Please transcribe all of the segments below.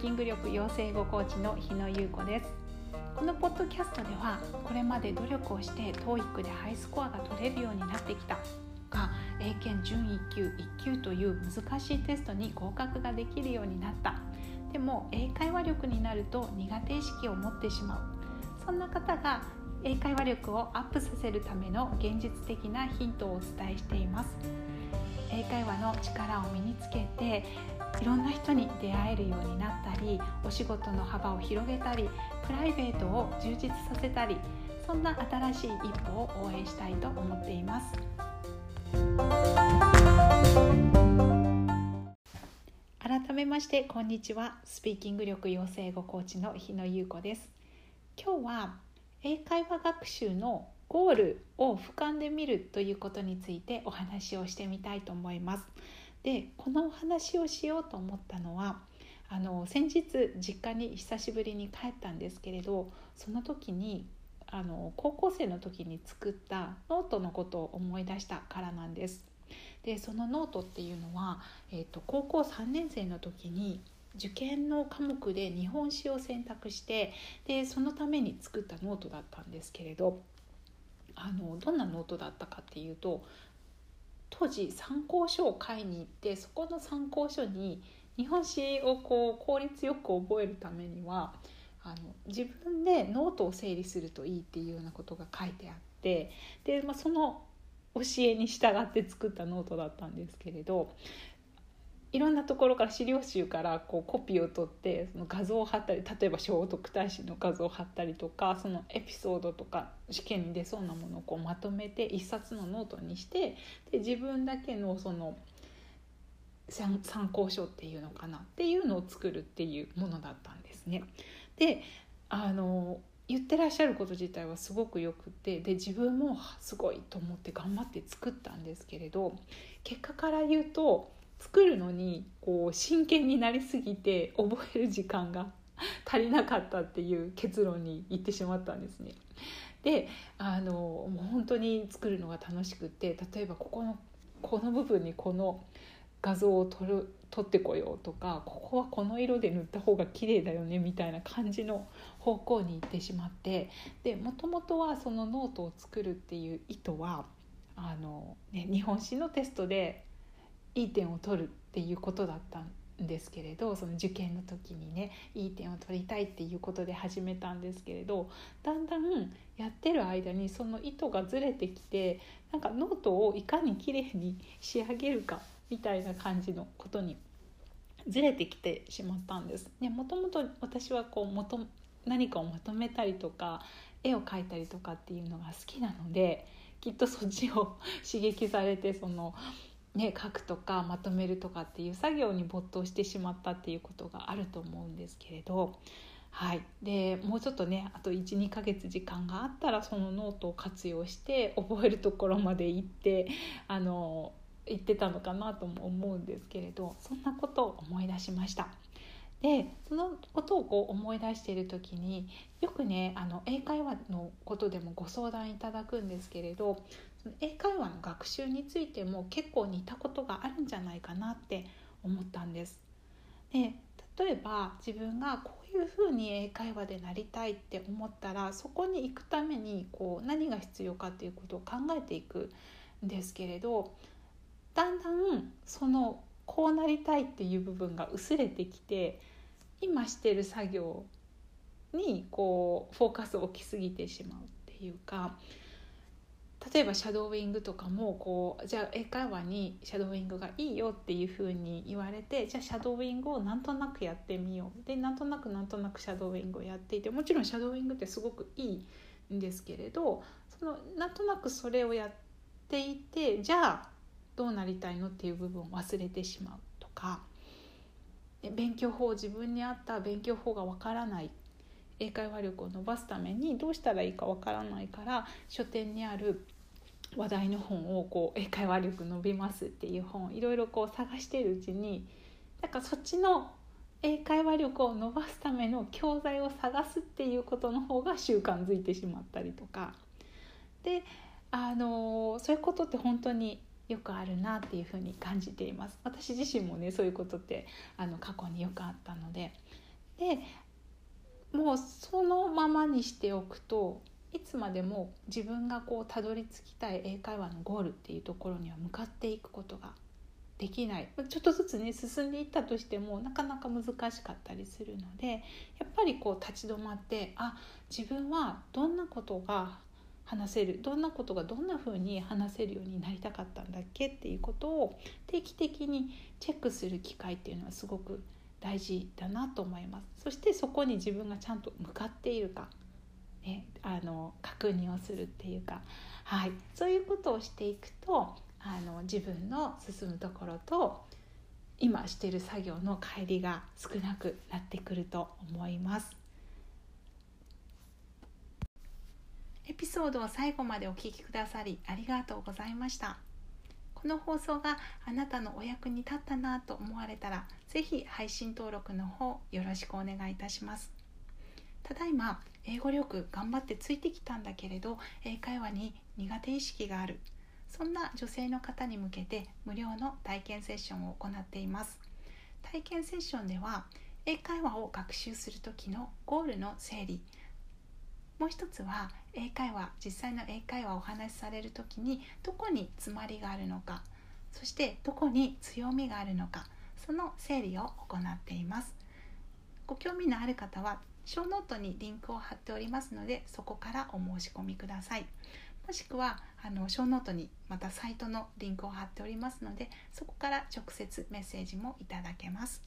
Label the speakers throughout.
Speaker 1: キング力養成語コーチの日野優子です。このポッドキャストではこれまで努力をして TOEIC でハイスコアが取れるようになってきたが英検準1級1級という難しいテストに合格ができるようになった。でも英会話力になると苦手意識を持ってしまう。そんな方が英会話力をアップさせるための現実的なヒントをお伝えしています。英会話の力を身につけていろんな人に出会えるようになったりお仕事の幅を広げたりプライベートを充実させたりそんな新しい一歩を応援したいと思っています。改めましてこんにちは。スピーキング力養成語コーチの日野優子です。今日は英会話学習のゴールを俯瞰で見るということについてお話をしてみたいと思います。でこのお話をしようと思ったのはあの先日実家に久しぶりに帰ったんですけれどその時にあの高校生の時に作ったノートのことを思い出したからなんです。でそのノートっていうのは、えーと、高校3年生の時に受験の科目で日本史を選択してでそのために作ったノートだったんですけれどあのどんなノートだったかっていうと当時参考書を買いに行ってそこの参考書に日本史をこう効率よく覚えるためにはあの自分でノートを整理するといいっていうようなことが書いてあってで、まあ、その教えに従って作ったノートだったんですけれどいろんなところから資料集からこうコピーを取ってその画像を貼ったり例えば聖徳太子の画像を貼ったりとかそのエピソードとか試験に出そうなものをこうまとめて一冊のノートにしてで自分だけのその参考書っていうのかなっていうのを作るっていうものだったんですね。であの言ってらっしゃること自体はすごくよくてで自分もすごいと思って頑張って作ったんですけれど結果から言うと作るのにこう真剣になりすぎて覚える時間が足りなかったっていう結論に行ってしまったんですね。であのもう本当に作るのが楽しくて例えばここのこの部分にこの画像を撮る撮ってこようとかここはこの色で塗った方が綺麗だよねみたいな感じの方向に行ってしまってでもともとはそのノートを作るっていう意図はあの、ね、日本史のテストでいい点を取るっていうことだったんですけれどその受験の時にねいい点を取りたいっていうことで始めたんですけれどだんだんやってる間にその意図がずれてきてなんかノートをいかにきれいに仕上げるかみたいな感じのことにずれてきてしまったんです。もともと私はこうもと何かをまとめたりとか絵を描いたりとかっていうのが好きなのできっとそっちを刺激されてそのね、書くとかまとめるとかっていう作業に没頭してしまったっていうことがあると思うんですけれど、はい、でもうちょっとねあと12ヶ月時間があったらそのノートを活用して覚えるところまで行ってあの行ってたのかなとも思うんですけれどそんなことを思い出しました。でそのことをこう思い出している時によくねあの英会話のことでもご相談いただくんですけれど英会話の学習についても結構似たことがあるんじゃないかなって思ったんです。で例えば自分がこういうふうに英会話でなりたいって思ったらそこに行くためにこう何が必要かっていうことを考えていくんですけれどだんだんそのこうなりたいっていう部分が薄れてきて今してる作業にこうフォーカスを置きすぎてしまうっていうか例えばシャドーイングとかもこうじゃあ英会話にシャドーイングがいいよっていうふうに言われてじゃあシャドーイングをなんとなくやってみよう。でなんとなくなんとなくシャドーイングをやっていてもちろんシャドーイングってすごくいいんですけれどそのなんとなくそれをやっていてじゃあどうなりたいのっていう部分を忘れてしまうとか勉強法自分に合った勉強法がわからない英会話力を伸ばすためにどうしたらいいかわからないから書店にある話題の本をこう英会話力伸びますっていう本いろいろこう探してるうちになんかそっちの英会話力を伸ばすための教材を探すっていうことの方が習慣づいてしまったりとか。であのそういうことって本当によくあるなっていうふに感じています。私自身もねそういうことってあの過去によくあったので。でもうそのままにしておくといつまでも自分がこうたどり着きたい英会話のゴールっていうところには向かっていくことができない。ちょっとずつね進んでいったとしてもなかなか難しかったりするのでやっぱりこう立ち止まってあ自分はどんなことが話せる。どんなことがどんな風に話せるようになりたかったんだっけっていうことを定期的にチェックする機会っていうのはすごく大事だなと思います。そしてそこに自分がちゃんと向かっているか、ね、あの確認をするっていうか、はい、そういうことをしていくとあの自分の進むところと今してる作業の帰りが少なくなってくると思います。エピソードを最後までお聞きくださりありがとうございました。この放送があなたのお役に立ったなと思われたら是非配信登録の方よろしくお願いいたしますただいま英語力頑張ってついてきたんだけれど英会話に苦手意識があるそんな女性の方に向けて無料の体験セッションを行っています体験セッションでは英会話を学習する時のゴールの整理もう一つは英会話実際の英会話をお話しされる時にどこに詰まりがあるのかそしてどこに強みがあるのかその整理を行っています。ご興味のある方はショーノートにリンクを貼っておりますのでそこからお申し込みください。もしくはあのショーノートにまたサイトのリンクを貼っておりますのでそこから直接メッセージもいただけます。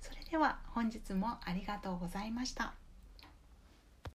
Speaker 1: それでは本日もありがとうございました。